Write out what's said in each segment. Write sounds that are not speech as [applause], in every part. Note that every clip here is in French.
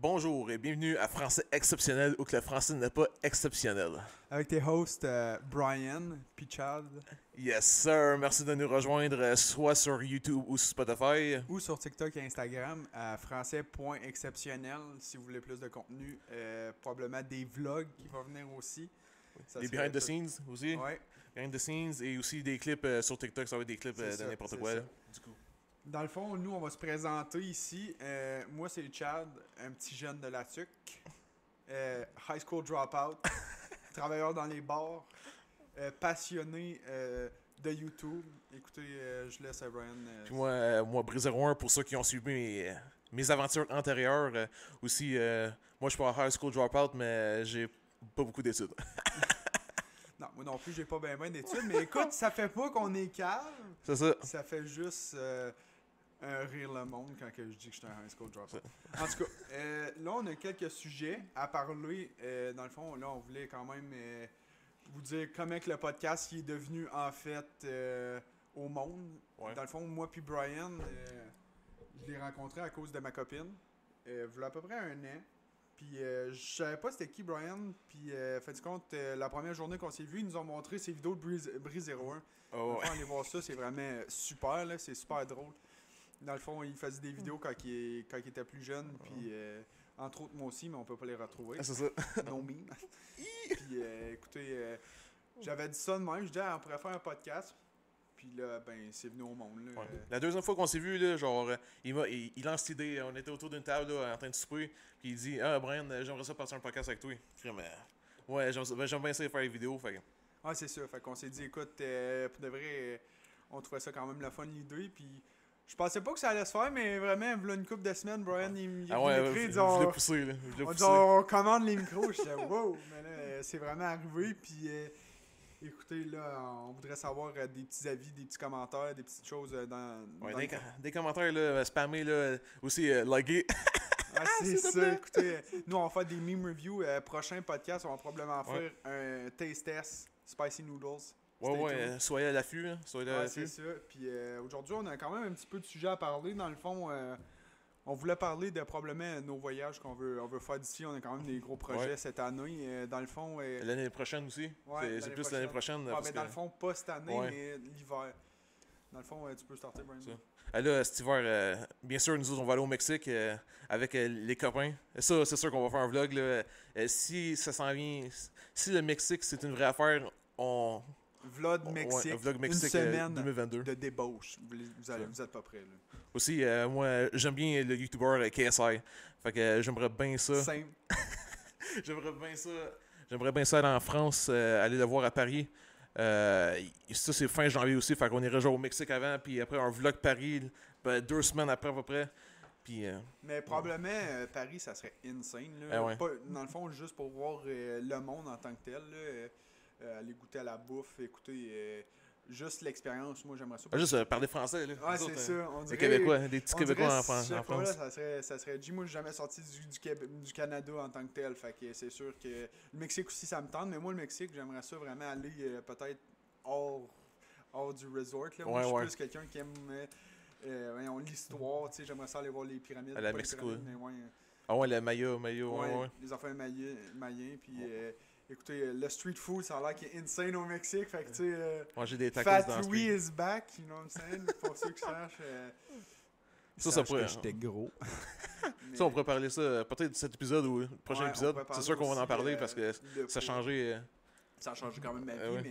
Bonjour et bienvenue à Français exceptionnel où que le français n'est pas exceptionnel. Avec tes hosts euh, Brian puis Chad Yes sir, merci de nous rejoindre euh, soit sur YouTube ou sur Spotify. ou sur TikTok et Instagram à français.exceptionnel si vous voulez plus de contenu. Euh, probablement des vlogs qui vont venir aussi. Ça Des behind the scenes aussi. Ouais. Behind the scenes et aussi des clips euh, sur TikTok, ça va être des clips de n'importe quoi. ça. là. Du coup. Dans le fond, nous, on va se présenter ici. Euh, moi, c'est Chad, un petit jeune de la TUC. Euh, high school dropout. [laughs] travailleur dans les bars. euh, passionné de YouTube. Écoutez, je laisse à Brian. Puis moi, moi Brise 01, pour ceux qui ont suivi mes, mes aventures antérieures, aussi, moi je suis pas high school dropout, mais j'ai pas beaucoup d'études. [laughs] Non, moi non plus, j'ai pas bien ben d'études. Mais écoute, ça fait pas qu'on est calme. C'est ça. Ça fait juste euh, rire le monde quand que je dis que je suis un high school dropout. En tout cas, euh, là, on a quelques sujets à parler. Euh, dans le fond, là, on voulait quand même euh, vous dire comment que le podcast est devenu, en fait, au monde. Ouais. Dans le fond, moi puis Brian, je l'ai rencontré à cause de ma copine. Euh, il y a à peu près un an. Puis je savais pas c'était qui Brian. Puis euh, faites compte, la première journée qu'on s'est vu, ils nous ont montré ses vidéos de Breeze, Breeze 01. Oh, ouais. allez voir ça, c'est vraiment super, là, c'est super drôle. Dans le fond, il faisait des vidéos quand il, quand il était plus jeune, puis euh, entre autres moi aussi, mais on peut pas les retrouver. Ah, c'est ça. [laughs] non meme. [laughs] puis euh, écoutez, euh, j'avais dit ça de même, je disais, ah, on pourrait faire un podcast. Puis là, ben, c'est venu au monde. Là. Ouais. La deuxième fois qu'on s'est vu, là, genre, il, m'a, il, il lance l'idée, on était autour d'une table là, en train de souper, puis il dit Ah, Brian, j'aimerais ça passer un podcast avec toi. Ouais, j'aime, ben, j'aime bien ça faire des vidéos. Fait que- Ah, c'est ça. Fait qu'on s'est dit, écoute, euh, pour de vrai, euh, on trouvait ça quand même la fun l'idée. Puis je pensais pas que ça allait se faire, mais vraiment, voilà une couple de semaines, Brian, il, il Ah ouais, dit, je on- poussé, là. On, dit, poussé. on commande les micros. Je disais, [laughs] wow! Mais là, c'est vraiment arrivé. Puis, euh, écoutez, là, on voudrait savoir euh, des petits avis, des petits commentaires, des petites choses euh, dans. Ouais, dans des, le- com- des commentaires, là, spammés, là, aussi, euh, likés. [laughs] Ah, c'est ça. Écoutez, nous, on va faire des meme reviews. Prochain podcast, on va probablement Ouais. faire un taste test Spicy Noodles. Ouais, ouais, euh, soyez à l'affût, hein, soyez à Ouais, c'est ça. Puis euh, aujourd'hui, on a quand même un petit peu de sujet à parler. Dans le fond, euh, on voulait parler de probablement nos voyages qu'on veut, on veut faire d'ici. On a quand même des gros projets Ouais. cette année. Dans le fond, L'année prochaine aussi. Ouais, c'est, plus l'année prochaine. ah, parce mais que- dans le fond, pas cette année, mais l'hiver. Dans le fond, tu peux starter, Brian. Ah, là, cet hiver, bien sûr, nous autres, on va aller au Mexique avec les copains. Ça, c'est sûr qu'on va faire un vlog. Là. Si ça s'en vient, si le Mexique, c'est une vraie affaire, on. Vlog Mexique. ouais, un vlog une Mexique euh, semaine 2022. de débauche. Vous, allez- vous êtes pas prêts, là. Aussi, euh, moi, j'aime bien le YouTuber euh, KSI. Fait que j'aimerais bien ça. [laughs] J'aimerais bien ça. J'aimerais bien ça aller en France, euh, aller le voir à Paris. Euh, ça, c'est fin janvier aussi. Fait qu'on irait genre au Mexique avant, puis après un vlog Paris, ben, deux semaines après à peu près. Puis. euh, Mais probablement, Paris, ça serait insane. Là. Ouais. Pas- dans le fond, juste pour voir le monde en tant que tel. Là, euh, aller goûter à la bouffe, écouter euh, juste l'expérience. Moi, j'aimerais ça. Ah, Juste euh, parler français, là. Nous c'est ça. On Des dirait, Québécois, des petits Québécois en, je Fran- sais en pas, là, France. ça serait, ça serait. Moi, j'ai jamais sorti du, du, Québec- du Canada en tant que tel. Fait que c'est sûr que le Mexique aussi, ça me tente. Mais moi, le Mexique, j'aimerais ça vraiment aller peut-être hors, hors du resort. Là. Moi, Ouais, je suis ouais. plus quelqu'un qui aime l'histoire. J'aimerais ça aller voir les pyramides. À la Mexico, Ah ouais, le maillot, maillot, ouais, Ouais, ouais. les affaires maillés, maillés puis écoutez, euh, le street food, ça a l'air qu'il est insane au Mexique, fait que tu sais, euh, Manger des tacos Fat dans Louis street. is back, you know what I'm saying, pour ceux qui sachent. euh, Ça, ça pourrait- j'étais gros. [laughs] Ça, on pourrait parler ça euh, peut-être cet épisode ou le prochain Ouais, épisode. C'est sûr qu'on va en parler euh, parce que ça a changé. euh, Ça a changé quand même ma vie, Euh, ouais.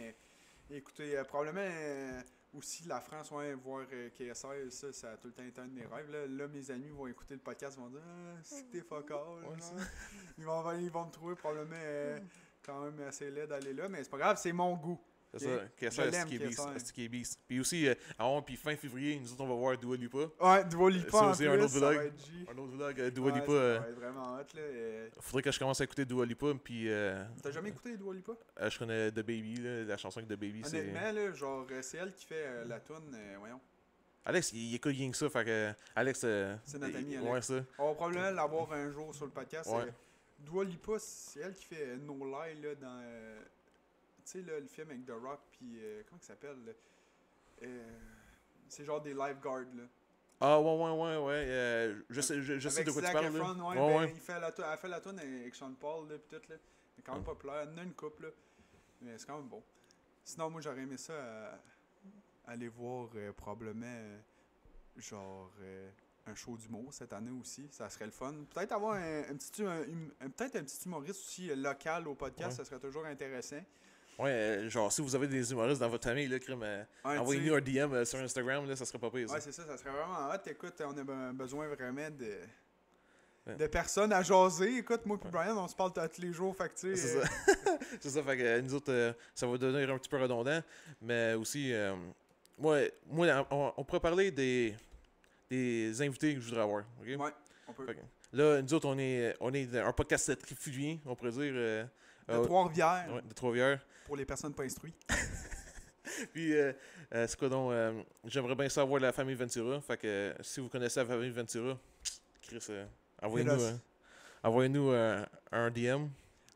mais écoutez, euh, probablement euh, aussi la France, ouais, voir euh, KSR, ça, ça a tout le temps été un de mes rêves. Là, Là, mes amis vont écouter le podcast, ils vont dire Ah, c'est que t'es fuck all, Ouais, là. ça. ils, vont, ils vont me trouver probablement euh, quand même assez laid d'aller là, mais c'est pas grave, c'est mon goût. C'est ça, est beast, beast. Puis aussi, euh, ah ouais, puis fin février, nous autres, on va voir Dua Lipa. Ouais, Dua Lipa en aussi, plus, un autre vlog. Un autre vlog, Dua Lipa. euh, vraiment hot, là. faudrait que je commence à écouter Dua Lipa, puis euh, T'as jamais écouté Dua Lipa? je connais The Baby, là, la chanson avec The Baby. c'est... Honnêtement, là, genre, c'est elle qui fait la tune, voyons. Alex, il, écoute rien que ça, fait que Alex. C'est notre ami, Ouais, Alex. ça. On va probablement l'avoir un jour sur le podcast. Ouais. Dua Lipa, c'est elle qui fait euh, No Lie, là, dans... euh, tu sais, là, le film avec The Rock, puis... euh, comment il s'appelle? Euh, c'est genre des lifeguards, là. Ah, ouais, ouais, ouais, ouais. euh, je sais, je, je sais de quoi tu parles. là. Efron, ouais, Ouais, ben, ouais. Il fait la elle fait la tune avec Sean Paul, là, pis tout, là. C'est quand même Ouais. populaire. Il y en a une couple, là. Mais c'est quand même bon. Sinon, moi, j'aurais aimé ça aller voir probablement, genre, un show d'humour cette année aussi. Ça serait le fun. Peut-être avoir un, un petit, un, hum- un- peut-être un petit humoriste aussi euh, local au podcast, Ouais. ça serait toujours intéressant. Ouais, euh, genre, si vous avez des humoristes dans votre famille, là, euh, envoyez-nous un DM euh, sur Instagram, là, ça serait pas pire. ça. Ouais, c'est ça, ça serait vraiment hot. Écoute, on a be- besoin vraiment de, Ouais. de personnes à jaser. Écoute, moi et Brian, on se parle tous les jours. Fait que, tu sais, C'est ça. [laughs] c'est ça, fait que nous autres, euh, ça va devenir un petit peu redondant. Mais aussi, moi, moi on, on pourrait parler des, des invités que je voudrais avoir. ok? ouais, on peut. Que Là, nous autres, on est, on est un podcast trifluien, on pourrait dire. euh, De euh, Trois-Rivières, ouais, de Trois-Rivières. pour les personnes pas instruites. [laughs] Puis, euh, c'est quoi donc J'aimerais bien savoir la famille Ventura. Fait que si vous connaissez la famille Ventura, Chris, envoyez-nous euh, un DM.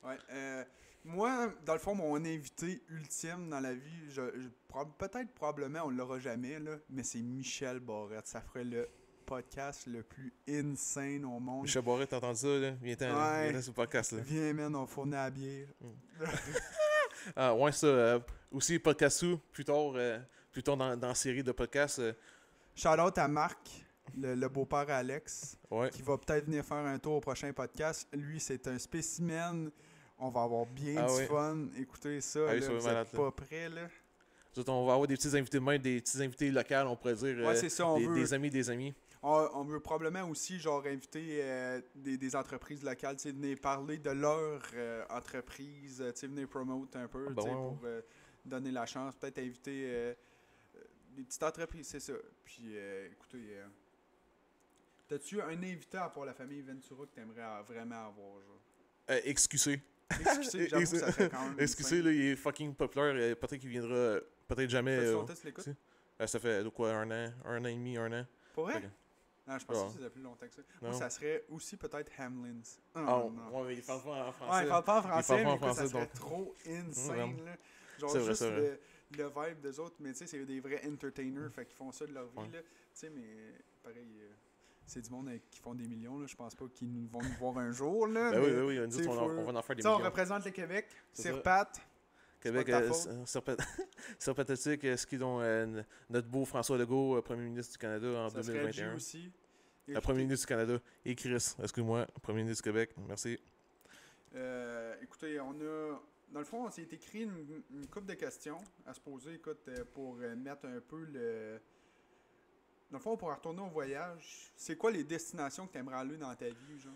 Ouais, euh, moi, dans le fond, mon invité ultime dans la vie, je, peut-être probablement, on l'aura jamais, là, mais c'est Michel Barrette. Ça ferait le podcast le plus insane au monde. Michel Barret, t'as entendu ça, là? Ouais. sur le podcast, là. Viens, man, on fournit à la bière. [laughs] Ah, ouais, ça. euh, aussi, Podcastou, plus tard, euh, plus tard dans, dans la série de podcasts. euh, out à Marc, le, le beau-père Alex, ouais. qui va peut-être venir faire un tour au prochain podcast. Lui, c'est un spécimen. On va avoir bien Ah du fun. Écoutez ça, Ah là, vous pas prêts, là. Nous autres, on va avoir des petits invités de main, des petits invités locaux, on pourrait dire. Ouais, euh, c'est ça, on des, veut... des amis, des amis. On, on veut probablement aussi genre inviter euh, des, des entreprises locales, tu sais, venir parler de leur euh, entreprise, tu sais, venir promote un peu, Ah, ben ouais, pour euh, donner la chance, peut-être inviter des petites entreprises, c'est ça. Puis, écoutez, t'as-tu un invité à part la famille Ventura que t'aimerais vraiment avoir, genre? Excusez. Excusez, j'avoue que ça serait quand même [laughs] Excusez, insane. là, il est fucking populaire. euh, Peut-être qu'il viendra. euh, Peut-être jamais. Euh, longtemps que tu l'écoutes? si. ça fait de quoi, un an, un an et demi, un an. Pour vrai? Non, je pensais Ouais. que ça faisait plus longtemps que ça. Moi, ça serait aussi peut-être Hamlins. Ah, Ah, non. ouais, mais il parle pas en Ouais, français. il parle pas en français, mais ça serait donc. trop insane, vraiment. là. Genre vrai, juste le, le vibe des autres, mais tu sais, c'est des vrais entertainers, fait qu'ils font ça de leur vie, Ouais. Tu sais, mais pareil, euh, c'est du monde avec- qui font des millions, là. Je pense pas qu'ils nous- vont nous voir un jour, là. Ben oui, oui, oui. Nous on, va en faire des sais, on millions. représente le Québec, C'est c'est ça. Pat. Québec, ta euh, [laughs] euh, ce qui est donc euh, notre beau François Legault, euh, premier ministre du Canada en Ça serait G 2021. aussi. Premier ministre du Canada. Et Chris, excuse-moi, premier ministre du Québec. Merci. Écoutez, on a. Dans le fond, on s'est écrit une, une couple de questions à se poser, écoute, pour mettre un peu le. Dans le fond, pour retourner au voyage, c'est quoi les destinations que tu aimerais aller dans ta vie, genre?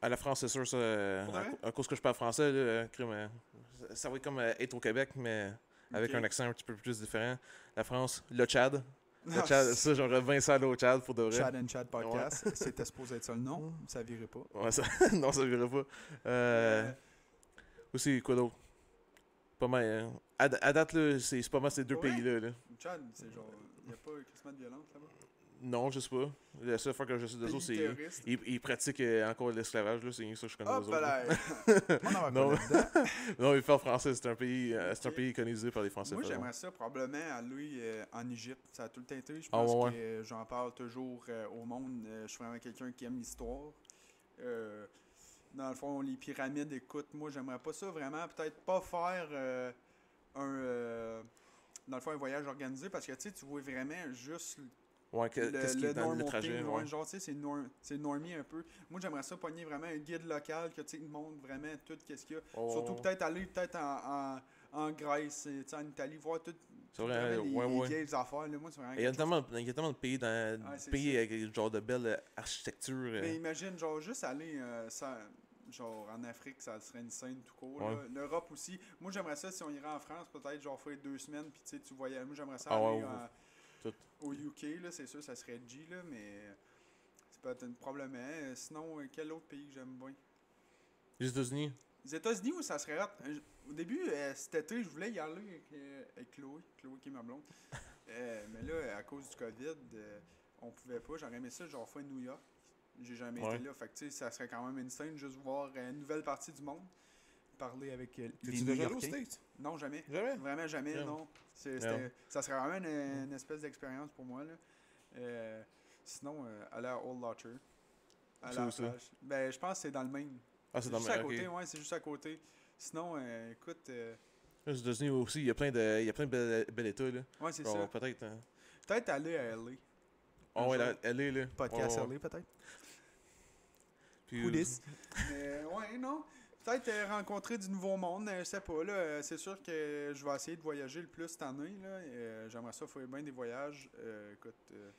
À la France, c'est sûr, ça. euh, à, cause que je parle français, là, euh, euh, ça- va être comme euh, être au Québec, mais avec un accent un petit peu plus différent. La France, le Tchad. Le Ah, Tchad, ça, j'aimerais bien ça aller au Tchad pour de vrai. Chad and Chad podcast, c'était supposé être ça le nom, ça virait pas. Ouais, ça- [laughs] non, ça virait pas. Euh, aussi, quoi d'autre? Pas mal. euh, à, à date, là, c'est c'est pas mal ces deux pays-là. Là. C'est genre. Il a pas crissement de violence là-bas? Non, je sais pas. La seule fois que je sais d'eux autres, c'est. Ils, ils pratiquent euh, encore l'esclavage, là, c'est ça que je connais d'eux autres. [laughs] On Non. [laughs] Non, ils parlent français, c'est un pays, euh, c'est un pays colonisé par les Français. Moi, j'aimerais ça probablement aller euh, en Égypte. Ça a tout le temps été. Je Ah, pense ouais, que euh, j'en parle toujours euh, au monde. Je suis vraiment quelqu'un qui aime l'histoire. Euh, dans le fond, les pyramides, écoute, moi, j'aimerais pas ça vraiment. Peut-être pas faire un. euh, dans le fond, un voyage organisé parce que tu vois vraiment juste Ouais, que- le, le dans le trajet. thing, ouais. genre, tu sais, c'est norm, c'est normie un peu. Moi, j'aimerais ça pogner vraiment un guide local que, tu sais, montre vraiment tout qu'est-ce qu'il y a. Ouais, Surtout ouais. peut-être aller peut-être en, en, en Grèce, et, tu sais, en Italie, voir tout, vrai, les, vieilles affaires. Là. Moi, c'est vraiment Il y, a tellement, il y a tellement de pays, dans, pays ça. avec genre de belle euh, architecture. euh, Mais imagine, genre, juste aller euh, ça, genre, en Afrique, ça serait une scène tout court. Ouais. L'Europe aussi. Moi, j'aimerais ça, si on irait en France, peut-être, genre, faire deux semaines, puis tu sais, tu voyais. Moi, j'aimerais ça Ah aller ouais, en- tout. au UK, là, c'est sûr, ça serait G, là, mais c'est peut-être un problème. hein. Sinon, euh, quel autre pays que j'aime bien? Les États-Unis. Les États-Unis, où ça serait hot. Euh, Au début, euh, cet été, je voulais y aller avec, euh, avec Chloé. Chloé qui est ma blonde. [laughs] Euh, mais là, à cause du COVID, euh, on pouvait pas. J'aurais aimé ça, genre, faire New York. J'ai jamais Ouais. été là. Fait que, tu ça serait quand même une scène juste voir une nouvelle partie du monde. Parler avec euh, les T'es-tu déjà allé aux. States? Non, jamais. Jamais? Vraiment jamais, Yeah. non. Yeah. Ça serait vraiment une, une espèce d'expérience pour moi. Là. Euh, Sinon, euh, aller à Old Lotcher. À la plage. Ben, je pense que c'est dans le Maine. Ah, c'est dans le côté, ouais, c'est juste à côté. Sinon, euh, écoute, Aux États-Unis aussi, il y a plein de, il y a plein de bel, bel état, là. ouais, c'est ça. peut-être. hein. Peut-être aller à LA. Ah Un ouais, jour. est là. Podcast Ouais, ouais. LA, peut-être. Puis, Coulisses. Mais ouais, non. Peut-être euh, rencontrer du nouveau monde, je sais pas. là. euh, C'est sûr que je vais essayer de voyager le plus cette année. Là. Euh, J'aimerais ça faire bien des voyages. Euh, écoute, euh,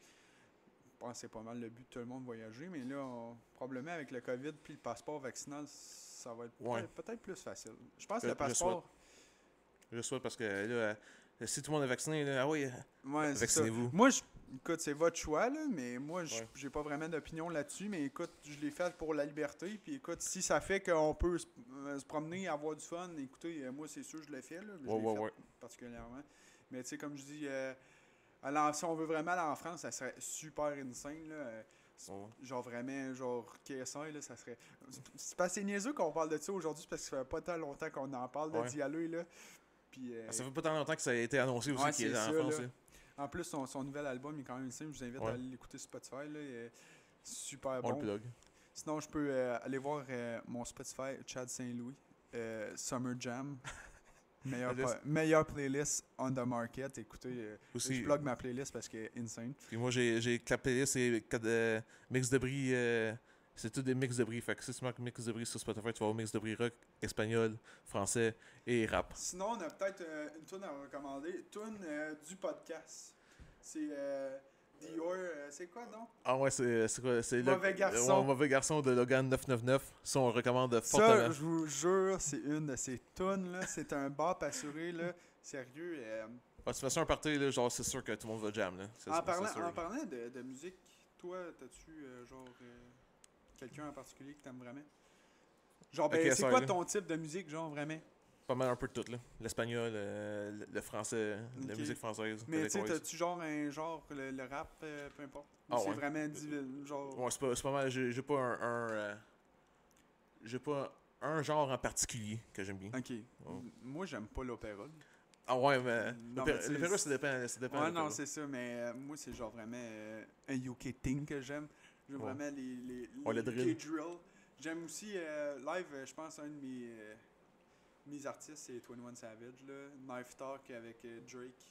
je pense que c'est pas mal le but de tout le monde de voyager. Mais là, on- probablement avec le COVID puis le passeport vaccinal, ça va être Ouais. peut-être plus facile. Je pense que le je passeport. Je souhaite parce que là, si tout le monde est vacciné, là, ah oui, Ouais, vaccinez-vous. Moi, je- écoute, c'est votre choix, là, mais moi, j- Ouais. j'ai pas vraiment d'opinion là-dessus. Mais écoute, je l'ai fait pour la liberté. Puis écoute, si ça fait qu'on peut se, euh, se promener, avoir du fun, écoutez, euh, moi, c'est sûr, je l'ai fait. Là, je Ouais, ouais, fait particulièrement. Mais tu sais, comme je dis, euh, si on veut vraiment aller en France, ça serait super insane. Là, euh. Genre vraiment, genre KSI, là, ça serait. C'est pas c'est niaiseux qu'on parle de ça aujourd'hui, parce que ça fait pas tant longtemps qu'on en parle de Ouais. d'y aller. Là. Puis, euh, Ah, Ça fait pas tant longtemps que ça a été annoncé aussi Ouais, qu'il est en France. là. En plus, son, son nouvel album est quand même simple. Je vous invite Ouais. à aller l'écouter sur Spotify. Là, super On bon. le. Sinon, je peux euh, aller voir euh, mon Spotify, Chad Saint-Louis, euh, Summer Jam. [laughs] meilleure, Playlist. on the market. Écoutez, Aussi, je plug ma playlist parce qu'elle est insane. Puis moi, j'ai j'ai que la playlist, c'est mix de bris. C'est tout des mix de bris. Fait que si tu marques mix de bris sur Spotify, tu vas avoir mix de bris rock, espagnol, français et rap. Sinon, on a peut-être euh, une tune à recommander. Tune euh, du podcast. C'est euh, Dior. euh, c'est quoi, non? Ah ouais, c'est c'est quoi C'est le- Mauvais garçon. ouais, mauvais garçon de Logan 999. Ça, on le recommande Ça, fortement. je vous jure, c'est une de ces tunes. là. C'est un bop assuré. Là. Sérieux. Ah, tu fais ça un party, là, genre, c'est sûr que tout le monde va jam. Là. En parlant, sûr. en parlant de, de musique, toi, t'as-tu genre quelqu'un en particulier que t'aimes vraiment? Genre, ben, c'est quoi là. ton type de musique, genre vraiment? Pas mal un peu de tout, là. L'espagnol, euh, le, français, la Ok. musique française. Mais tu sais, t'as-tu genre un genre, le, le rap, euh, peu importe? Ou Ah c'est ouais. vraiment divi- genre? Ouais, c'est pas, mal. J'ai pas un. un, euh, j'ai pas un genre en particulier que j'aime bien. Ok. M- Moi, j'aime pas l'opéra. Ah ouais, mais. L'opéra- tu ça dépend. Ça dépend Ouais, non, c'est ça, mais moi, c'est genre vraiment un UK thing que j'aime. J'aime Ouais. vraiment les, les, Ouais, le UK drill. drill. J'aime aussi euh, live, euh, je pense, un de mes, euh, mes artistes, c'est 21 Savage, là. Knife Talk avec euh, Drake.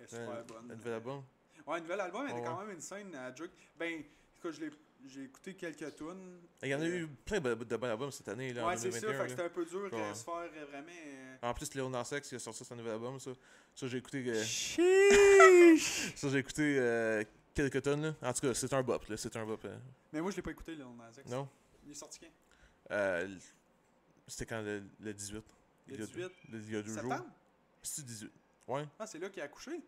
Est super Euh, bonne. Un nouvel album. Ouais, un nouvel album, Ouais, est quand ouais. même une scène à Drake. Ben, écoute, je l'ai- j'ai écouté quelques tunes. Il y en a Euh, eu plein de, de bons albums cette année, là, en Ouais, c'est ça, 2021. fait c'était un peu dur de Ouais. se faire euh, vraiment. euh, En plus, Léon Nas X, il a sorti son nouvel album, ça. Ça, j'ai écouté. euh, [laughs] ça, j'ai écouté euh, quelques tonnes, là. En tout cas, c'est un bop, là. C'est un bop. euh. Mais moi, je l'ai pas écouté, Lil Nas X. Non? Il est sorti quand? Euh, C'était quand le, le 18 Le Il y a- 18 Il y a deux jours. C'est 18. Ouais. Ah, c'est là qu'il a accouché?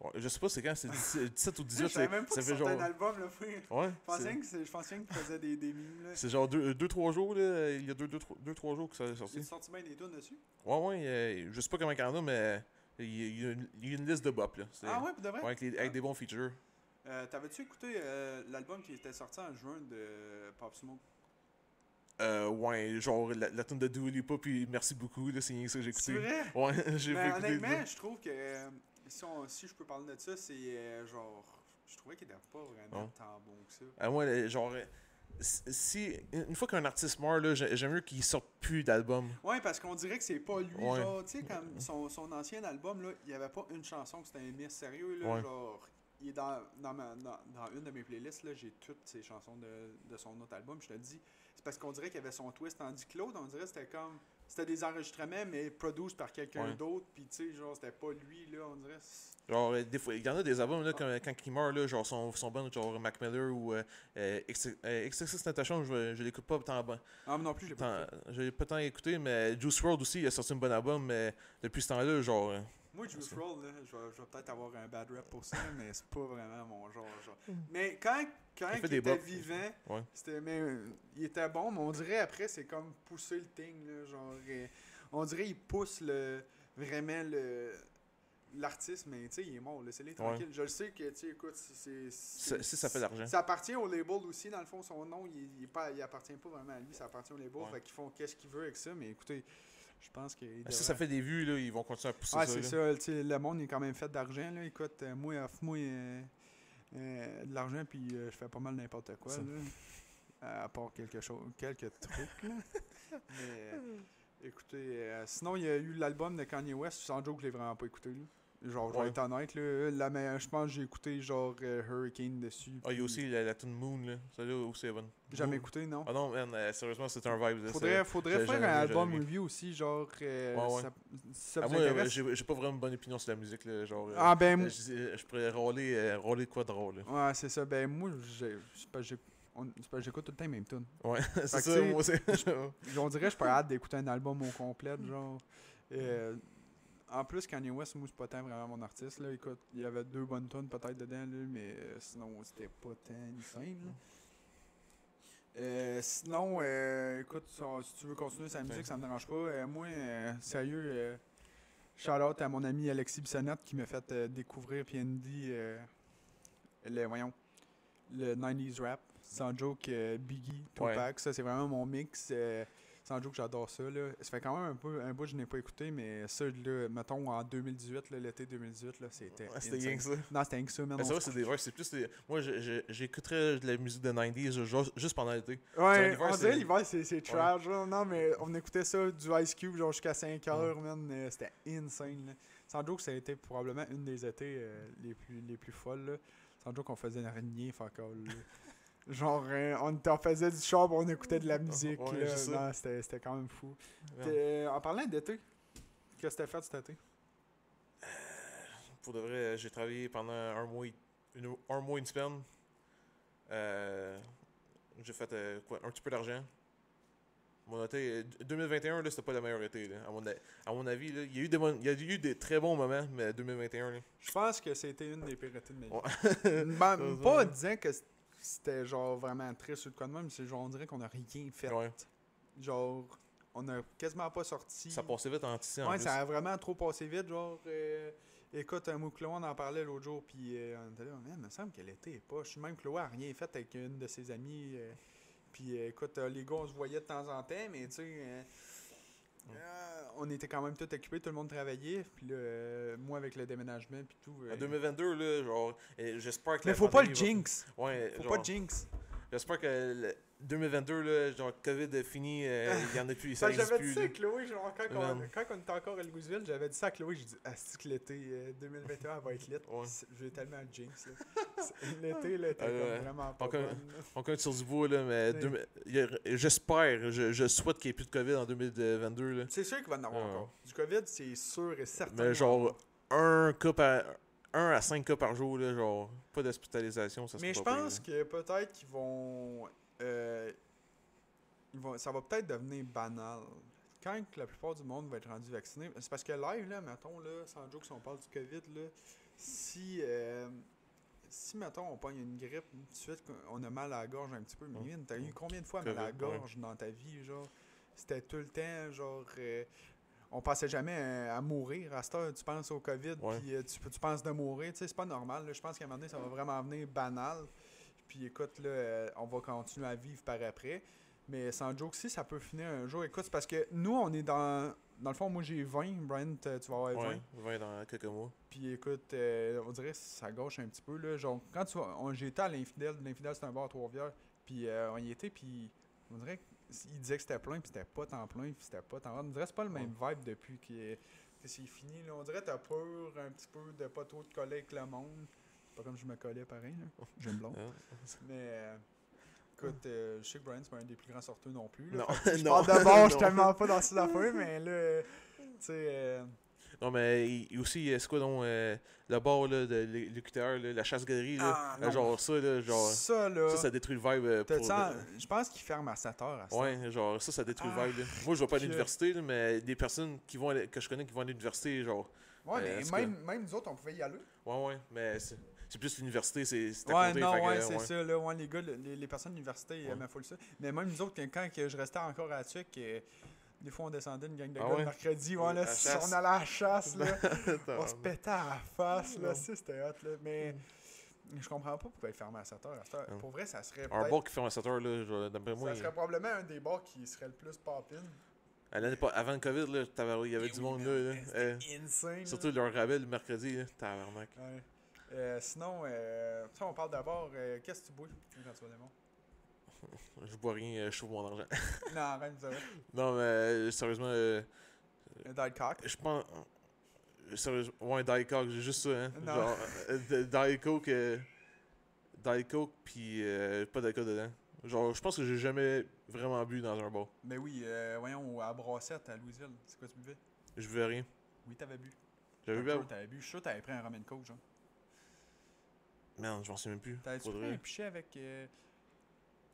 Ouais, Je sais pas c'est quand, c'est 17 17 [laughs] ou Je 18. savais c'est- même pas Ça fait genre. un album, là. Ouais. Je pensais que je pensais qu'il faisait des, des mimes, là. C'est genre 2-3 jours, là. Il y a 2-3 jours que ça est Il sorti. a sorti bien des tunes dessus. Ouais, ouais. euh, je sais pas comment il y en a, mais il y a- il une- il y a une liste de bop, là. Ah ouais, pour de vrai? Ouais, avec, les- avec des bons features. Euh, T'avais-tu écouté euh, l'album qui était sorti en juin de Pop Smoke? Euh, ouais, genre la, la tune de Dua Lipa, puis merci beaucoup. C'est ça que j'ai C'est écouté. vrai? Ouais, [laughs] j'ai honnêtement, je trouve que euh, si, on- si je peux parler de ça, c'est euh, genre. Je trouvais qu'il était pas vraiment tant bon que ça. Moi, là, genre. euh, Si, une fois qu'un artiste meurt, j'aime mieux qu'il sorte plus d'album. Ouais, parce qu'on dirait que c'est pas lui. Ouais. Genre, tu sais, comme son, son ancien album, là, il y avait pas une chanson que c'était un miss sérieux. Là, Ouais. Genre, il est dans, dans, ma- dans, dans une de mes playlists, là, j'ai toutes ces chansons de, de son autre album. Je te le dis, c'est parce qu'on dirait qu'il y avait son twist. Tandis que l'autre, on dirait que c'était comme. C'était des enregistrements, mais produits par quelqu'un Ouais. d'autre. Puis, tu sais, genre, c'était pas lui, là, on dirait. Genre, euh, des fois, il y en a des albums, là, comme, quand il meurt, là, genre, sont, sont genre Mac Miller ou euh, euh, euh, XXX Natation, je, je l'écoute pas tant, bon, Ah, mais non plus, je l'ai pas écouté. je l'ai pas tant écouté, mais Juice WRLD aussi, il a sorti un bon album, mais depuis ce temps-là, genre. Moi, Juice c'est- WRLD, là, je vais, je vais peut-être avoir un bad rap pour ça, [laughs] mais c'est pas vraiment mon genre. genre. Hmm. Mais quand, quand Il était bops. vivant, Ouais. c'était mais, il était bon, mais on dirait après, c'est comme pousser le thing. Là, genre, on dirait qu'il pousse le, vraiment le l'artiste, mais tu sais, il est mort, laissez-le tranquille. Je le sais que, tu sais, écoute, c'est... Si ça fait de l'argent. Ça appartient au label aussi, dans le fond, son nom, il, il, pas, il appartient pas vraiment à lui, ça appartient au label, Ouais. fait qu'ils font qu'est-ce qu'ils veulent avec ça, mais écoutez, je pense que... Si ça fait des vues, là, ils vont continuer à pousser Ah, ça. c'est ça. le monde est quand même fait d'argent. là. Écoute, euh, moi, offre-moi euh, Euh, de l'argent, puis je fais pas mal n'importe quoi. Ça. Là, à part quelque chose, quelques trucs. Là. [laughs] Mais écoutez, euh, sinon, il y a eu l'album de Kanye West, sans joke, je l'ai vraiment pas écouté. Là. Genre, je vais être honnête, là, la meilleure- je pense que j'ai écouté genre euh, Hurricane dessus. Ah, il y a aussi la, la tune Moon, là. Celle-là aussi est bonne. Jamais Moon. écouté, non? Ah non, man, euh, sérieusement, c'est un vibe. là, Faudrait, faudrait faire un album review aussi, genre. euh, Ouais, ouais. Ça, si ça Ah, vous moi, j'ai pas vraiment une bonne opinion sur la musique, là. Genre, Ah, ben, je, je pourrais rôler, rôler quoi de drôle, là. ouais, c'est ça. Ben, moi, j'ai- j'écoute tout le temps les mêmes tunes. Ouais, [laughs] c'est ça, moi aussi. [laughs] On dirait que je pas hâte d'écouter un album au complet, genre. Euh, en plus, Kanye West, moi, c'est pas tant vraiment mon artiste, là. Écoute, il y avait deux bonnes tunes peut-être dedans, là, mais euh, sinon, c'était pas tant insane, là. Euh, sinon, euh, écoute, si tu veux continuer sa musique, ça me dérange pas. Euh, moi, euh, sérieux, shout out à mon ami Alexis Bissonnette qui m'a fait découvrir PND, le, voyons, le 90s rap. Sans joke, Biggie, Ouais. Tupac, ça c'est vraiment mon mix. Euh, sans joke, j'adore ça. Là. Ça fait quand même un peu un bout que je n'ai pas écouté, mais ça, là, mettons en 2018, là, l'été 2018, là, c'était. Ouais, C'était rien que ça. Non, c'était rien que ça. Mais se c'est des ouais, c'est plus des... Moi, j'écouterais de la musique de 90s ju- juste pendant l'été. Ouais, on c'est- dirait l'hiver, c'est, c'est trash. Non, mais on écoutait ça du Ice Cube genre jusqu'à 5 heures, man. euh, c'était insane. Là. Sans joke, ça a été probablement une des étés euh, les, plus, les plus folles. Là. Sans joke, on faisait rien, fuck all. [laughs] Genre, euh, on, on faisait du char, on écoutait de la [laughs] musique. Ouais, là. c'était, c'était quand même fou. Ouais. T'es- en parlant d'été, qu'est-ce que t'as fait cet été? Pour de vrai, j'ai travaillé pendant un mois, et- une, un mois une semaine. Euh, j'ai fait euh, quoi, un petit peu d'argent. Mon été, euh, 2021, là, c'était pas le meilleur été. Là. À, mon, à mon avis, il, y a eu des, il y a eu des très bons moments, mais 2021, là, Je pense que c'était une des pires étés de ma vie. Ouais. [laughs] Ben, [laughs] pas ça. disant que c'était genre vraiment triste ou de quoi de même, mais c'est genre on dirait qu'on a rien fait. Ouais. Genre, on a quasiment pas sorti. ça passait vite en tissé en Ouais, ça a vraiment trop passé vite. Genre, euh, écoute, un on en parlait l'autre jour, puis euh, on était là, Man, il me semble qu'elle était pas. Je suis même Chloé a rien fait avec une de ses amies. euh, puis écoute, les gars, on se voyait de temps en temps, mais tu sais. On était quand même tous occupés, tout le monde travaillait. Puis là, euh, moi avec le déménagement, puis tout. euh, En 2022, là, genre, euh, j'espère que. mais faut pas le va- jinx. Ouais, Faut genre, pas jinx. J'espère que le 2022, là, genre, COVID est fini, euh, il y en a plus, [laughs] ça existe j'avais dit ça à Chloé, genre, quand, on, quand on était encore à Louisville, j'avais dit ça à Chloé, j'ai dit, ah, que l'été euh, 2021 elle va être lit. Ouais. J'ai tellement le jinx, L'été, là, était Ah, vraiment pas Encore- bonne, compte sur du là, mais j'espère, je, je souhaite qu'il n'y ait plus de COVID en 2022, là. C'est sûr qu'il va en avoir encore. Du COVID, c'est sûr et certain. Mais genre, un cas par... Un à cinq cas par jour, là, genre, pas d'hospitalisation, ça Mais je pire, pense que peut-être qu'ils vont, euh, ils vont. Ça va peut-être devenir banal. Quand la plupart du monde va être rendu vacciné, c'est parce que live, là, mettons, là, sans joke, si on parle du COVID, là, si. euh, si, mettons, on pogne une grippe, tout de suite, on a mal à la gorge un petit peu. Mais Mm. Mine, t'as eu combien de fois mal à la ouais. gorge dans ta vie, genre? C'était tout le temps, genre. euh, on pensait jamais à, à mourir. À cette heure, tu penses au COVID, puis euh, tu, tu penses de mourir. Tu sais, c'est pas normal. Je pense qu'à un moment donné, ça va vraiment venir banal. Puis écoute, là, euh, on va continuer à vivre par après. Mais sans joke, si ça peut finir un jour, écoute, c'est parce que nous, on est dans. Dans le fond, moi j'ai 20, Brian, tu vas avoir 20. Ouais, 20 dans quelques mois. Puis écoute, euh, on dirait que ça gauche un petit peu. Là. Genre, quand tu j'étais à l'Infidèle, l'Infidèle c'est un bar à Trois-Rivières. Puis euh, on y était, puis on dirait qu'il disait que c'était plein, puis c'était pas tant plein, puis c'était pas tant. On dirait que c'est pas le même vibe depuis que, c'est fini. Là. On dirait que t'as peur un petit peu de pas trop te coller avec le monde. Pas comme je me collais pareil, là. [laughs] J'aime blond. Mais euh, écoute, euh, je sais que Brian, c'est pas un des plus grands sorteurs non plus. Là. Non, Je [laughs] non. parle de bord, je suis [laughs] tellement pas dans ces affaires, mais là, euh, tu sais. Non, mais il aussi, euh, c'est quoi donc, euh, le bar là, de l'é- l'écouteur, la chasse-galerie. Ah, Euh, genre ça, là, genre, ça, là. ça, ça détruit le vibe pour... ça, je pense qu'il ferme à 7 heures à ça. Ouais, genre, ça, ça détruit Ah, le vibe, là. Moi, je vais pas à l'université, mais des personnes qui vont que je connais qui vont à l'université, genre, Ouais, mais même, même nous autres, on pouvait y aller. ouais, ouais, mais c'est plus l'université, c'est à Ouais, côté, non, que, ouais, c'est ouais. ça. Là, ouais, les gars, le- les, les personnes de l'université, ils Ouais. aimaient full ça. Mais même nous autres, quand- je restais encore à Tuc, des fois, on descendait une gang de Ah gars ouais? le mercredi. Ouais, là, si on allait à la chasse, là, [laughs] on se pétait à la face. Là, c'était hot. Là. Mais je comprends pas pourquoi il fermait à 7 heures. à cette heure. Non. Pour vrai, ça serait Un bar qui ferme à 7 heures, là, d'après moi, ça il- serait probablement un des bars qui serait le plus pas- avant le COVID, là, il y avait Eh du oui, monde là, là. c'était Euh, insane. surtout leur rabais le mercredi, là, tabarnak. là. Ouais. Euh, sinon, euh, on parle d'abord. euh, Qu'est-ce que tu bois quand tu vas des Je bois rien, euh, je trouve mon argent. [laughs] Non, vous avez. non, mais euh, sérieusement, euh, Un Diet Cock. je pense. euh, Sérieusement, ouais, Diet Coke, j'ai juste ça, hein. Non. Genre, euh, Coke, euh, Coke, pis pas d'alcool dedans. Genre, je pense que j'ai jamais vraiment bu dans un bar. Mais oui, euh, voyons, à Brassette, à Louisville. C'est quoi tu buvais? Je buvais rien. Oui, t'avais bu. J'avais bu T'avais bu. Je suis sûr t'avais pris un ramen coke, genre. Merde, je m'en souviens même plus. T'avais-tu pris un pichet avec.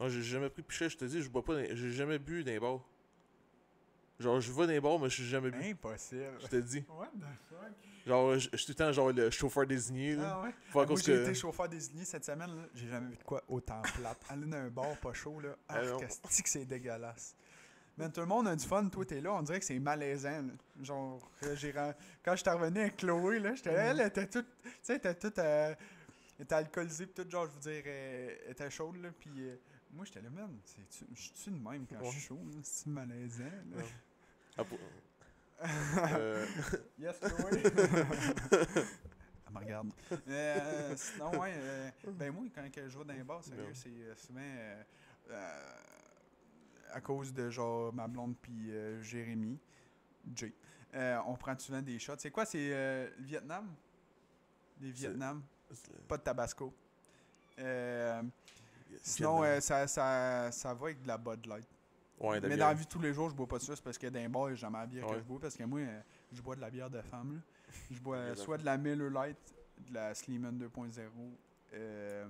Non, j'ai jamais pris pichet, je te dis, je bois pas, j'ai jamais bu dans les bars. Genre, je vais dans les bars, mais je suis jamais bu. Impossible. Je te dis. What the fuck? Genre, je je suis tout le temps genre le chauffeur désigné, là. Ah ouais Faut Moi, j'ai que. été chauffeur désigné cette semaine, là. J'ai jamais vu de quoi autant plate. [laughs] Aller dans un bar pas chaud, là. Ah, que c'est dégueulasse. Mais tout le monde a du fun, toi t'es là, on dirait que c'est malaisant. là. Genre, j'ai quand j'étais revenu avec Chloé, là, j'étais, elle était toute, tu sais, elle était toute, euh, elle était alcoolisée, pis tout, genre, je veux dire, elle était chaude, là, pis euh, moi j'étais là, man, je suis de même quand je suis chaud, c'est malaisant, là. Ouais. Ah, pour- euh, Yes, Chloé. [laughs] Elle me regarde. Euh, sinon, ouais, euh, ben moi, quand je vais dans les bars, sérieux, Ouais. c'est euh, souvent euh, euh, à cause de genre ma blonde puis euh, Jérémy, Jay. Euh, on prend souvent des shots. C'est quoi, c'est euh, le Vietnam? Les C'est- Vietnam, pas de tabasco. Euh, sinon, euh, ça, ça, ça va avec de la Bud Light. ouais, de Mais bière. dans la vie de tous les jours, je bois pas de ça. C'est parce que les bars, j'ai jamais la bière que je bois. Parce que moi, euh, je bois de la bière de femme. là. Je bois [laughs] soit de la Miller Lite, de la Sleeman 2.0. Euh,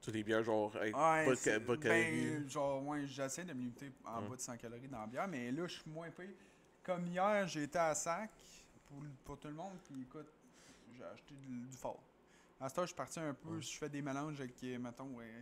Tu des bières genre avec ouais, pas de, pas de calories. ben, genre, ouais, j'essaie de me limiter en bas de 100 calories dans la bière. Mais là, je suis moins payé. Comme hier, j'ai été à sac pour, pour tout le monde. Puis écoute, j'ai acheté du, du fort. À ce temps, je suis parti un peu. Je fais des mélanges avec, euh, mettons, euh,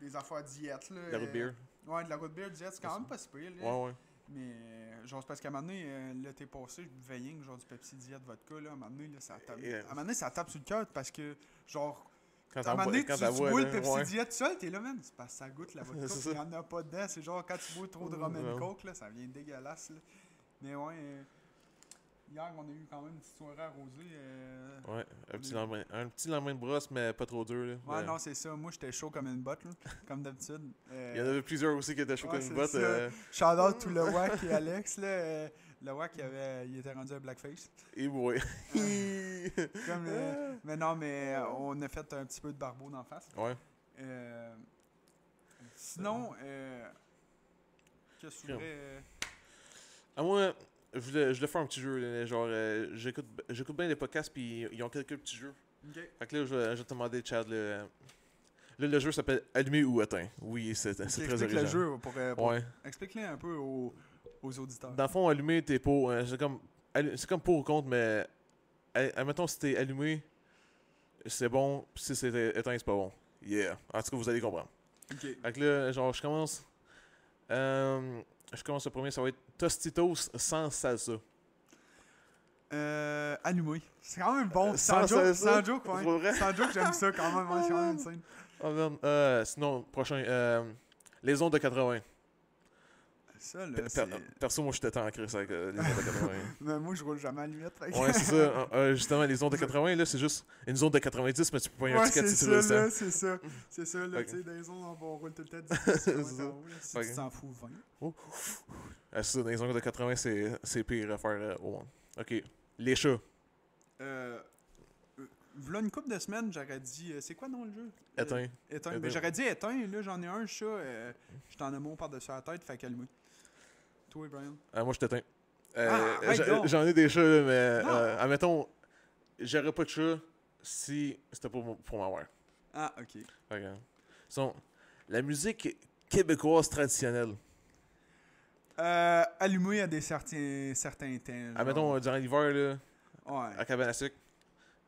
des affaires diète. Là, La root euh, beer. Ouais, de la root beer diète, c'est quand même pas si pire. là. Ouais, ouais. Mais, euh, genre, c'est parce qu'à un moment donné, euh, l'été passé, je buvais rien genre du Pepsi Diet vodka, là. À un moment donné, là, ça tape. Euh, À un moment donné, ça tape sur le cœur parce que, genre, Quand à un moment donné, quand tu, bois, là, le Pepsi ouais. Diet seul, t'es là, man. C'est parce que ça goûte la [laughs] vodka, il y en a pas dedans. C'est genre, quand tu bois trop de rum and coke, là, ça vient dégueulasse, là. Mais ouais, euh, hier, on a eu quand même une petite soirée arrosée. euh, Ouais, un petit, lendemain, un petit lendemain de brosse, mais pas trop dur. Là. Ouais, Mais non, c'est ça. Moi, j'étais chaud comme une botte, là, [laughs] comme d'habitude. Euh, Il y en avait plusieurs aussi qui étaient chauds ouais, comme une botte. euh, Shout out tout le WAC et Alex, là. euh, le WAC, il, avait, il était rendu à Blackface. et ouais. [laughs] Comme, euh, mais non, mais on a fait un petit peu de barbeau d'en face. ouais. Euh, sinon, euh, qu'est-ce que tu voudrais. À moi, je voulais, je voulais faire un petit jeu. là, genre, euh, j'écoute j'écoute bien les podcasts, puis ils ont quelques petits jeux. Ok. Fait que là, je vais, je vais te demander, Chad. Là, là, le jeu s'appelle Allumé ou Éteint. Oui, c'est c'est très explique original. le jeu pour, euh, pour- Ouais. explique-le un peu aux, aux auditeurs. Dans le fond, allumé, t'es pour. euh, c'est comme. C'est comme pour ou contre, mais. Admettons, si t'es allumé, c'est bon, si c'est éteint, c'est pas bon. Yeah. En tout cas, vous allez comprendre. Ok. Fait que là, genre, je commence. Euh, je commence le premier, ça va être Tostitos sans salsa. Euh, allumé. C'est quand même bon. Euh, Sans, sans joke, salsa? sans joke, ouais. Vrai? Sans joke, j'aime ça quand même. ouais, c'est quand même insane. Oh. Euh, sinon, prochain. euh, les ondes de 80. Ça, là, per- perso, moi, j'étais en crise avec euh, les ondes de 80. Mais moi, je roule jamais à la limite. ouais, c'est ça. [laughs] Euh, euh, justement, les ondes de 80, là, c'est juste une zone de 90, mais tu peux pas y avoir un ticket c'est si tu ça, veux c'est ça. C'est ça, là, Ok. tu sais, dans les ondes, on on roule tout le temps [laughs] 10 C'est km ça. en haut, là, Si Ok. tu t'en fous 20. Ah, c'est ça, dans les ondes de 80, c'est c'est pire à faire euh, au monde. Ok. Les chats. Euh, v'là une couple de semaines, j'aurais dit. euh, c'est quoi dans le jeu? Euh, Éteint. éteint. Éteint. Mais j'aurais dit éteint. Là, j'en ai un chat. Euh, je t'en ai mon par-dessus la tête, fait calmer. Toi, Brian? Ah, moi, je t'éteins. Ah, Euh, donc. J'en ai des chats, là, mais euh, admettons, j'aurais pas de chat si c'était pour, mon- pour m'avoir. Ah, ok. Sinon, la musique québécoise traditionnelle. Euh, allumé à des certains, certains temps. genre. Admettons, euh, durant l'hiver, là, Ouais. à cabane à sucre.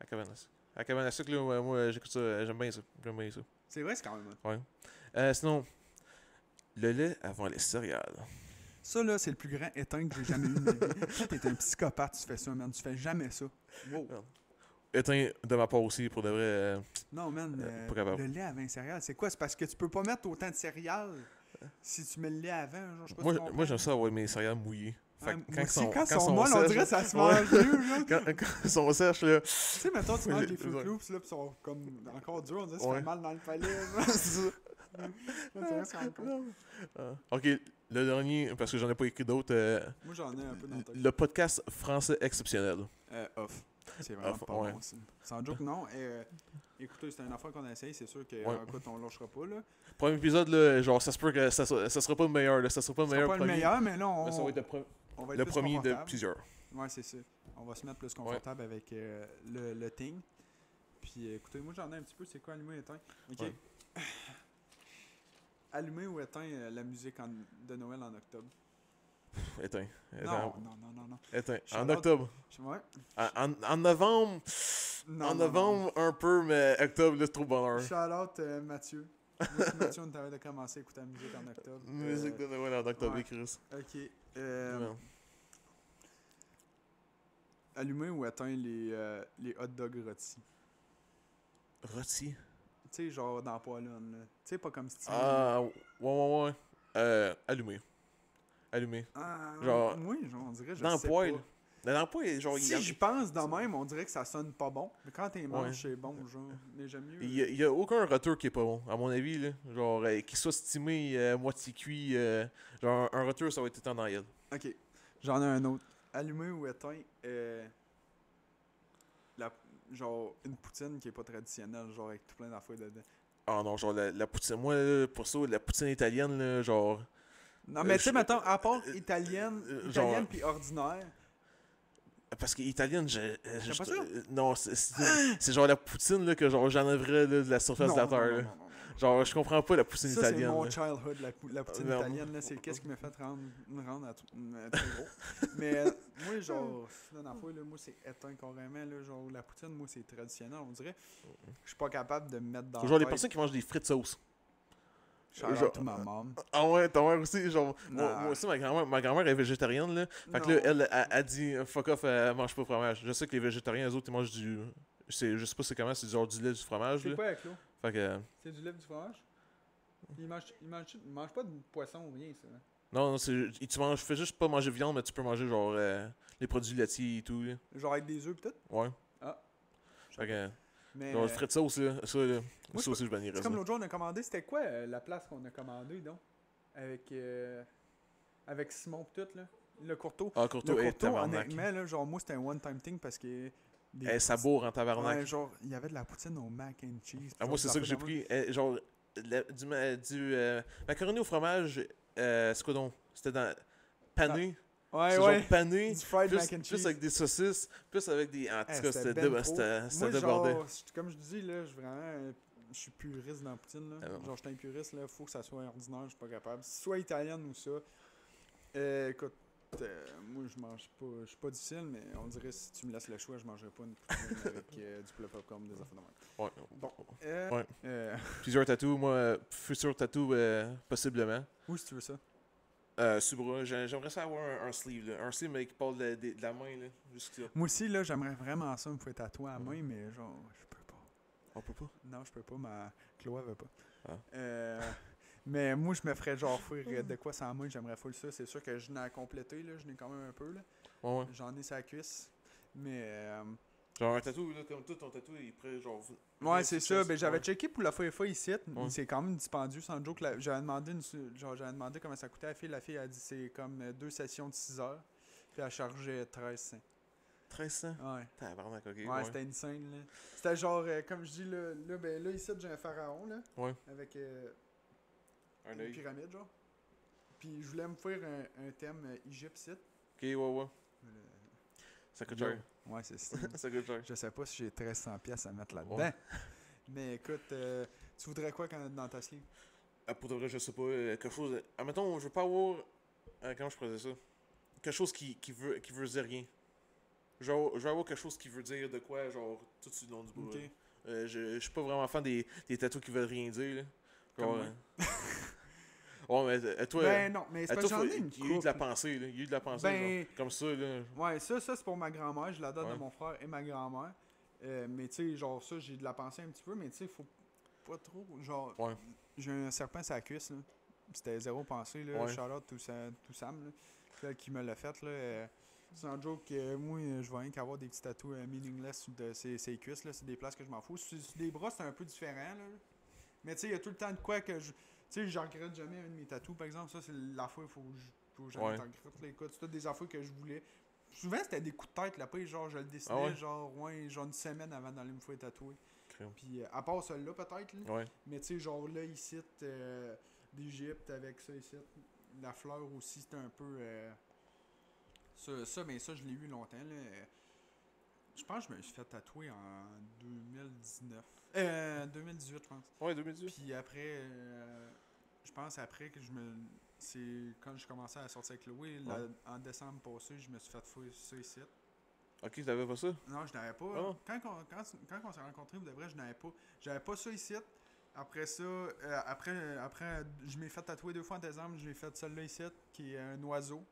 À cabane à sucre. À cabane à sucre, là, ouais, moi, j'écoute ça, euh, j'aime bien ça. J'aime bien ça. C'est vrai, c'est quand même. Euh, sinon, le lait avant les céréales. Ça, là, c'est le plus grand éteint que j'ai jamais eu de ma vie. [laughs] T'es un psychopathe, tu fais ça, man. Tu fais jamais ça. Wow. Éteint de ma part aussi, pour de vrai. euh, Non, man. Euh, euh, pas capable. le lait avant les céréales, c'est quoi? C'est parce que tu peux pas mettre autant de céréales si tu mets le lait avant. Genre, je sais pas moi, si tu moi comprends. j'aime ça avoir mes céréales mouillées. Fait que moi quand ils aussi, sont- quand quand ils sont sont molles, on sèches, dirait que ça se mange mieux, là. [laughs] Quand, quand ils sont sèches, là. Tu sais, mettons, tu manges Les- des [laughs] Fruit. Loops, là, pis sont comme encore durs, on dirait que ça Ouais. fait mal dans le palais. là. c'est ça. C'est encore. Ah. Ok, le dernier, parce que j'en ai pas écrit d'autres. euh, Moi, j'en ai un peu dans le le podcast français exceptionnel. Euh, off. C'est vraiment Off, pas ouais. bon. Sans joke, non. Euh, écoutez, c'est une affaire qu'on a essayé, c'est sûr que, Ouais. écoute, on lâchera pas, là. Premier épisode, là, genre, ça se peut que ça, sera- ça sera pas le meilleur, là. Ça sera pas le C'est meilleur pas le premier. meilleur, mais là, on, mais ça va être le, pre- on va être le plus premier de plusieurs. Ouais, c'est ça. On va se mettre plus confortable avec euh, le, le thing. Puis écoutez, moi j'en ai un petit peu, c'est quoi allumer éteint Ok. Ouais. [laughs] allumer ou éteint euh, la musique en- de Noël en octobre? Éteint. Non, Éteint. non, non, non, non. Éteint. En octobre. Je- Ouais. En, novembre. Non, en non, novembre, un peu, mais octobre, là, c'est trop bonheur. Shout out euh, Mathieu. Mathieu, on avait de commencer à écouter la musique en octobre. Musique de Noël en octobre, ouais. Chris. Ok. euh, allumer ou éteindre les, les hot dogs rôtis? Rôti. Tu sais, genre dans Poilon, là. Tu sais, pas comme style. Ah, ouais, ouais, ouais. Euh, allumé. Allumé. Ah, genre- oui, genre, on dirait, je Dans sais poil. pas. Dans poil, genre, Si a- j'y pense de même, on dirait que ça sonne pas bon. Mais quand t'es Ouais. c'est bon, genre. Mais j'aime mieux. il y, a, il y a aucun retour qui est pas bon, à mon avis, là. Genre, euh, qu'il soit stimé, euh, moitié cuit. euh, genre, un retour, ça va être éteint dans la gueule. Ok. J'en ai un autre. Allumer ou éteint, euh, genre une poutine qui est pas traditionnelle, genre avec tout plein d'affaires dedans. Ah non, genre, la, la poutine. Moi, là, pour ça, la poutine italienne, là, genre. Non, mais Euh, tu sais, mettons, à part euh, italienne, euh, italienne puis ordinaire. Parce que italienne, je. euh, je- pas Non, c'est genre la poutine, là, que genre j'enlèverais de la surface Non, de la terre, non, non. Genre, je comprends pas la poutine Ça, c'est italienne. mon là. childhood, la, pou- la poutine Non. italienne, là, c'est qu'est-ce qui m'a fait rendre, me rendre à euh, [laughs] très gros. Mais euh, moi, genre, [laughs] la fois, là, moi, c'est éteint carrément, là, genre, la poutine, moi, c'est traditionnel, on dirait. Je suis pas capable de me mettre dans genre les personnes qui mangent des frites sauce. Genre- to ma mom. [laughs] Ah ouais, ta mère aussi, genre. Moi, aussi, ma grand-mère ma grand est végétarienne, là. Fait que là, elle a, a dit fuck off, elle mange pas de fromage. Je sais que les végétariens, eux autres, ils mangent du. Je sais pas c'est comment, c'est genre du lait, du fromage, C'est là. quoi avec l'eau Fait que. euh, C'est du lait du fromage? Il mange, il mange, il mange pas de poisson ou rien, ça. Non, non, c'est. Tu manges, fais juste pas manger de viande, mais tu peux manger genre euh, les produits laitiers et tout, là. Genre avec des œufs, peut-être? Ouais. Ah. Fait que. Mais. Genre, frites sauce, là. Ça, là. Moi, ça aussi, je bannirais C'est ça. comme l'autre jour, on a commandé. C'était quoi euh, la place qu'on a commandé, donc? Avec. euh, avec Simon, pis tout, là. Le courteau. Ah, Le Courtois, hey, courteau, honnêtement, là, genre, moi, c'était un one-time thing parce que. Des Eh, ça bourre en tabarnak. Ouais, genre, il y avait de la poutine au mac and cheese. Ah, moi, c'est ça que j'ai pris. Eh, genre, la- du, euh, macaroni au fromage, euh, c'est quoi donc? C'était dans. Pané? Ouais, c'est ouais. genre pané. [laughs] Du fried Plus, mac and plus cheese. avec des saucisses, plus avec des. En tout Eh, cas, c'était ben débordé. comme je dis, là, je suis vraiment. Je suis puriste dans la poutine, là. Ah genre, je suis un puriste, là. Faut que ça soit ordinaire, je suis pas capable. Soit italienne ou ça. Euh, écoute, euh, moi, je mange pas. Je suis pas difficile, mais on dirait si tu me laisses le choix, je mangerais pas une poutine [laughs] avec euh, du poulet popcorn, des affaires de même. Ouais. Bon. Euh, Ouais. Plusieurs tatous, moi, futur tatou, possiblement. où si tu veux ça? Euh, j'aimerais ça avoir un, un sleeve, là. Un sleeve, mais qui parle de, de- de la main, là. Juste là. Moi aussi, là, j'aimerais vraiment ça, me faire tatouer à la main, mais genre, je peux pas. On peut pas? Non, je peux pas, ma Chloé veut pas. Ah. Euh, mais moi, je me ferais genre faire euh, de quoi sans main, j'aimerais full ça. C'est sûr que je n'ai à compléter, là, je n'ai quand même un peu, là. Ouais, ouais. J'en ai sa cuisse. Mais. euh, Genre un tatou, là, comme tout ton tatou, il est prêt, genre. Ouais, c'est ça. Ben, j'avais Ouais. checké pour la fois fois ici. Ouais. C'est quand même dispendieux, sans joke. La- J'avais demandé, une genre, j'avais demandé comment ça coûtait à la fille. La fille a dit c'est comme euh, deux sessions de 6 heures. Puis elle chargeait 13 cents. 1300. Ouais. Tabarnak, ok. Ouais, ouais. c'était insane, là. C'était genre, euh, comme je dis, là, là, ben, là ici, j'ai un pharaon, là. Ouais. Avec euh, Un une pyramide, genre. Puis je voulais me faire un, un thème euh, égyptien. Ok, ouais, ouais. Euh, Ça coûte cher. Ouais, c'est ça. ça coûte cher. je sais pas si j'ai 1300 pièces à mettre là-dedans. Ouais. [laughs] Mais écoute, euh, tu voudrais quoi quand, dans ta sleeve? Ah, pour de vrai, je sais pas. euh, quelque chose. Ah, mettons, je veux pas avoir. euh, comment je dire ça? Quelque chose qui, qui, veut, qui veut dire rien. Genre, je veux avoir quelque chose qui veut dire de quoi, genre, tout sur le long du bout. Ok. là. Euh, je, je suis pas vraiment fan des, des tatous qui veulent rien dire, là. Genre. Euh, [laughs] ouais, mais euh, toi. ben non, mais c'est euh, pas toi, j'en ai une il y a eu de la pensée, là. Il y a eu de la pensée, Ben- genre, comme ça, là. Ouais, ça, ça c'est pour ma grand-mère. Je la donne Ouais. à mon frère et ma grand-mère. Euh, mais tu sais, genre ça, j'ai de la pensée un petit peu, mais tu sais, faut pas trop. Genre, Ouais. j'ai un serpent sur la cuisse, là. C'était zéro pensée, là. Ouais. Charlotte, tout, ça, tout Sam, là. celle qui me l'a fait, là. euh, c'est un joke que moi, euh, je vais rien qu'avoir des petits tatous euh, meaningless sur de ses, ses cuisses, là. C'est des places que je m'en fous. Sur, sur les bras, c'est un peu différent, là. Mais tu sais, il y a tout le temps de quoi que je. Tu sais, j'en regrette jamais un de mes tatous, par exemple. Ça, c'est la fois, il faut, que je- faut jamais Ouais. t'en regrettes. là. Écoute, c'est toutes des affaires que je voulais. Souvent, c'était des coups de tête, là. Pas genre, je le dessinais, Ah ouais? genre, ouais, genre une semaine avant d'aller me faire tatouer. Puis, euh, à part celle-là, peut-être, là. Ouais. Mais tu sais, genre là, ici, euh, d'Égypte avec ça ici. La fleur aussi, c'était un peu. euh, ça, ça, mais ça, je l'ai eu longtemps. Là. Je pense que je me suis fait tatouer en 2019. Euh, 2018, je pense. Ouais, 2018. Puis après, euh, je pense après que je me. C'est quand je commençais à sortir avec Chloé, en décembre passé, je me suis fait fouiller ça ici. Ok, t'avais pas ça? Non, je n'avais pas. Ah. Quand, on, quand, quand on s'est rencontrés, de vrai, je n'avais pas. J'avais pas ça ici. Après ça, euh, après, après, je m'ai fait tatouer deux fois en décembre. J'ai fait celle-là ici, qui est un oiseau.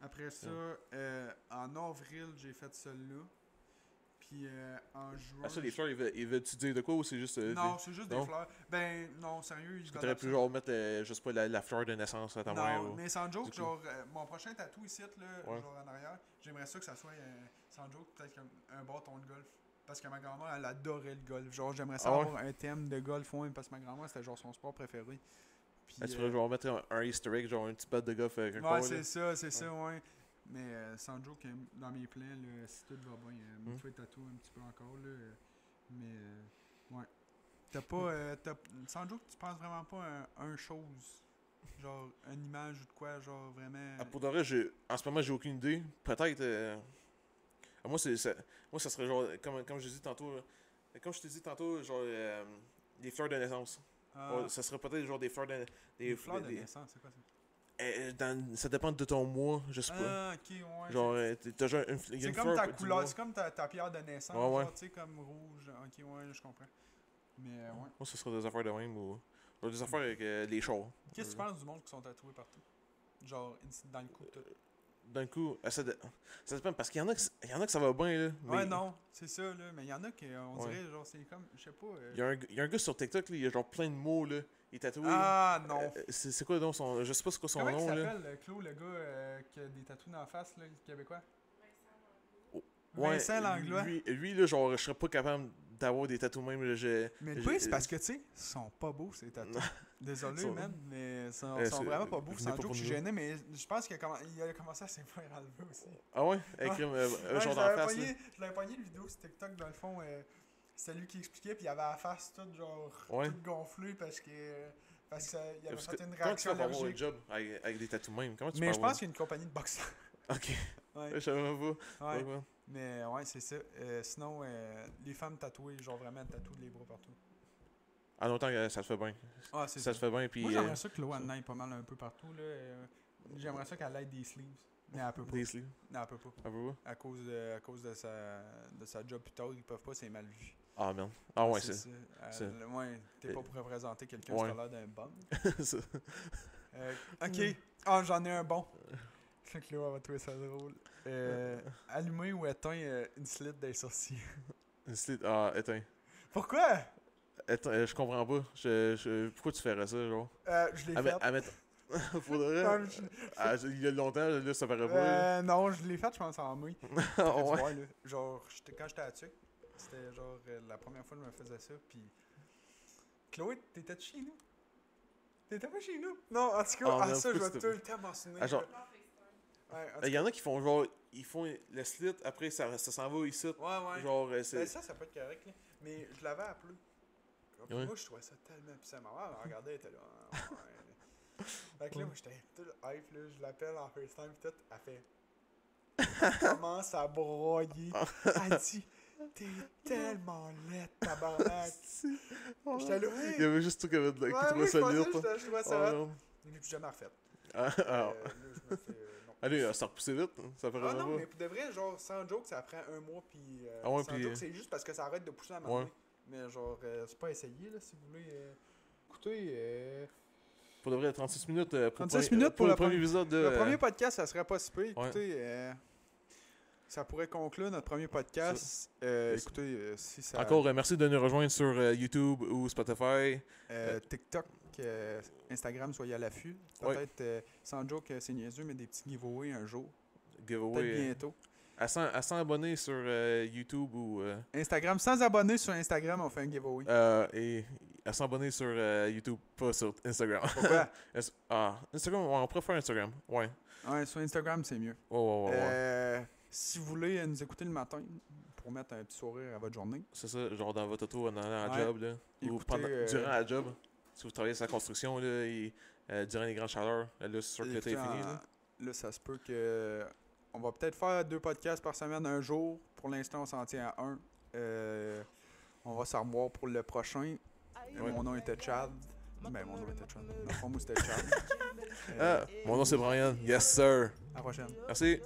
Après ça, euh, en avril, j'ai fait celle-là. Puis euh, en juin. Ah, ça, les fleurs, ils veulent- ils veulent-tu dire de quoi ou c'est juste. euh, Non, des- c'est juste non? des fleurs. Ben, non, sérieux. Que t'aurais pu genre mettre, euh, je sais pas, la, la fleur de naissance à ta mère Non, mais sans joke, genre, euh, mon prochain tatou ici, là, Ouais. genre en arrière, j'aimerais ça que ça soit, sans joke, peut-être comme un bâton de golf. Parce que ma grand-mère, elle adorait le golf. Genre, j'aimerais ça Ah ouais? un thème de golf, ouais, parce que ma grand-mère, c'était genre son sport préféré. Puis, Ah, tu pourrais genre mettre un, un easter egg, genre un petit bat de golf quelque ouais, c'est ça, c'est ça, ouais. Mais euh, sans joke, euh, dans mes plans, là, si tout va bien, euh, me Hmm. faire tatou un petit peu encore, là. euh, mais, euh, ouais. T'as pas, euh, t'as- sans joke, tu penses vraiment pas à un, un chose. Genre, une image ou de quoi, genre, vraiment. Ah, pour de vrai, j'ai- en ce moment, j'ai aucune idée. Peut-être. euh, ah, Moi, c'est, ça... moi, ça serait genre, comme, comme je dis tantôt, comme je t'ai dit tantôt, genre, euh, des fleurs de naissance. Ah, Ouais, ça serait peut-être genre des fleurs de. Des, des fleurs de des- naissance, c'est quoi ça? Euh, dans- ça dépend de ton mois, je sais pas. Ah, ok, ouais. genre, euh, t'as- genre une, c'est comme ta couleur, c'est comme ta, ta pierre de naissance, Ouais, ouais. tu sais, comme rouge. Ok, ouais, je comprends. Mais, euh, ouais. Moi, ce serait des affaires de même ou. des affaires avec euh, les chars. Qu'est-ce que tu penses du monde qui sont tatoués partout? Genre, dans le cou, tout. D'un coup, euh, ça, ça dépend parce qu'il y en a que, il y en a que ça va bien, là. mais Ouais, non, c'est ça, là. Mais il y en a qui, euh, on Ouais. dirait, genre, c'est comme, je sais pas. euh, Il y, a un, il y a un gars sur TikTok, là, il y a genre plein de mots, là. Il est tatoué. Ah, non. Euh, c'est quoi donc son. Je sais pas c'est quoi son Comment il nom, s'appelle, Claude, le gars euh, qui a des tatous dans la face, là, le québécois? Ouais, Vincent Langlois. Lui, lui, là, genre, je serais pas capable d'avoir des tatous même. Je- Mais le c'est parce que, tu sais, ils sont pas beaux, ces tatous. [laughs] Désolé, Sont- man, mais ils sont, Euh, sont vraiment pas beaux. Sans pas joke, je suis gêné, mais je pense qu'il a, commencé à faire enlever aussi. Ah ouais? Avec Ouais. un euh, Ouais, genre je d'en face. pogné- Je l'avais pogné une vidéo sur TikTok, dans le fond. euh, C'était lui qui expliquait, puis il avait la face toute, genre, Ouais. toute gonflée parce que. Parce qu'il avait Parce que fait une comment tu réaction fais pour avoir un job avec, avec des tatous même? Comment tu Mais je pense qu'il y a une compagnie de boxe. [laughs] Ok. ouais. Je savais pas. ouais. Mais ouais, c'est ça. Euh, sinon, euh, les femmes tatouées, genre vraiment tatouées les bras partout. En longtemps que ça se fait bien. Ah, c'est Ça se fait bien. Puis Moi, euh, j'aimerais ça que Loa en aille pas mal un peu partout. là. Euh, J'aimerais ça qu'elle aille des sleeves. Mais elle peut pas. des sleeves? Non, elle peut pas. À cause de, à cause de, sa, de sa job plus tard, ils peuvent pas, c'est mal vu. Ah, merde. Ah, ouais, c'est c'est Euh, ouais, t'es pas Euh, pour représenter quelqu'un qui a l'air d'un. [laughs] Euh, ok. Ah, j'en ai un bon. [laughs] Sais que Léo va trouver ça drôle. Euh, allumer ou éteindre euh, une slit des sourcils. [laughs] Une slide- Ah, éteins. Pourquoi? Euh, je comprends pas. Je, je- Pourquoi tu ferais ça, genre? Euh, je l'ai À, fait. met- mettre. Faudrait. Non, je- Ah, il y a longtemps, là, ça paraît pas. Euh, non, je l'ai fait, je pense, en mai. [laughs] Ah, ouais. Genre, quand j'étais à Tuc, c'était genre euh, la première fois que je me faisais ça, puis... Chloé, t'étais chez nous? T'étais pas chez nous? Non, en tout cas, Ah, ah, ça, je vais tout le temps mentionner. Ah, genre- Ouais, en tout Il y en a qui font genre. Ils font le slit, après ça, ça s'en va ici. ouais, ouais. Genre, euh, Ben, c'est. ça, ça peut être correct, là. Mais je l'avais appelé. Puis Ouais. Moi, je trouvais ça tellement puissant. Ma mère, regardait, elle était là. ah, ouais. [laughs] Fait que là, moi, j'étais tout hype, là. Je l'appelle en FaceTime, pis tout. Elle fait. [laughs] Elle commence à broyer. [laughs] Elle dit T'es tellement laide, tabarnak. J'étais là. Il y avait juste tout qui avait de la- qui Ouais, trouvait oui, ça j'étais- je trouvais Oh, ça merde. Je l'ai plus jamais refait. Ah, Euh, ah. là, je me fais. Allez, euh, ça repoussait vite. hein, Ça Ah non, mais pour de vrai, genre, sans joke, ça prend un mois, puis. euh, Ah ouais, sans puis, joke, euh, c'est juste parce que ça arrête de pousser à Ouais. Mais genre, euh, c'est pas essayé, là, si vous voulez. euh. Écoutez, euh, Pour de vrai, 36 minutes euh, pour, 36 le- minutes pour le la premier première- épisode de. le premier podcast, ça serait pas si peu. Écoutez, euh, ça pourrait conclure notre premier podcast. Euh, écoutez, euh, si ça. Encore, euh, merci de nous rejoindre sur euh, YouTube ou Spotify. euh, TikTok. Que Instagram soit à l'affût. Peut-être, euh, sans joke, euh, c'est niaiseux, mais des petits giveaways un jour. Giveaway. Peut-être euh, bientôt. à, 100, à 100 abonnés sur euh, YouTube ou. euh, Instagram, sans abonnés sur Instagram, on fait un giveaway. euh, et à 100 abonnés sur YouTube, pas sur Instagram. Pourquoi? [laughs] Ah, Instagram, on préfère Instagram. Ouais. ouais, sur Instagram, c'est mieux. Ouais, ouais, ouais. ouais. Si vous voulez nous écouter le matin pour mettre un petit sourire à votre journée, C'est ça, genre dans votre auto en allant à la Ouais. job, là. Ou Écoutez, pendant, euh, durant la job. Si vous travaillez sur la construction, là, et euh, durant les grandes chaleurs, là, c'est sûr que l'été est fini. Là. là, ça se peut que. On va peut-être faire deux podcasts par semaine un jour. Pour l'instant, on s'en tient à un. Euh, on va s'en revoir pour le prochain. Euh, Ouais. Mon nom était Chad. Ben, mon nom était Chad. Fond, moi, c'était Chad. Euh, Ah, mon nom c'est Brian. Yes, sir. À la prochaine. Merci.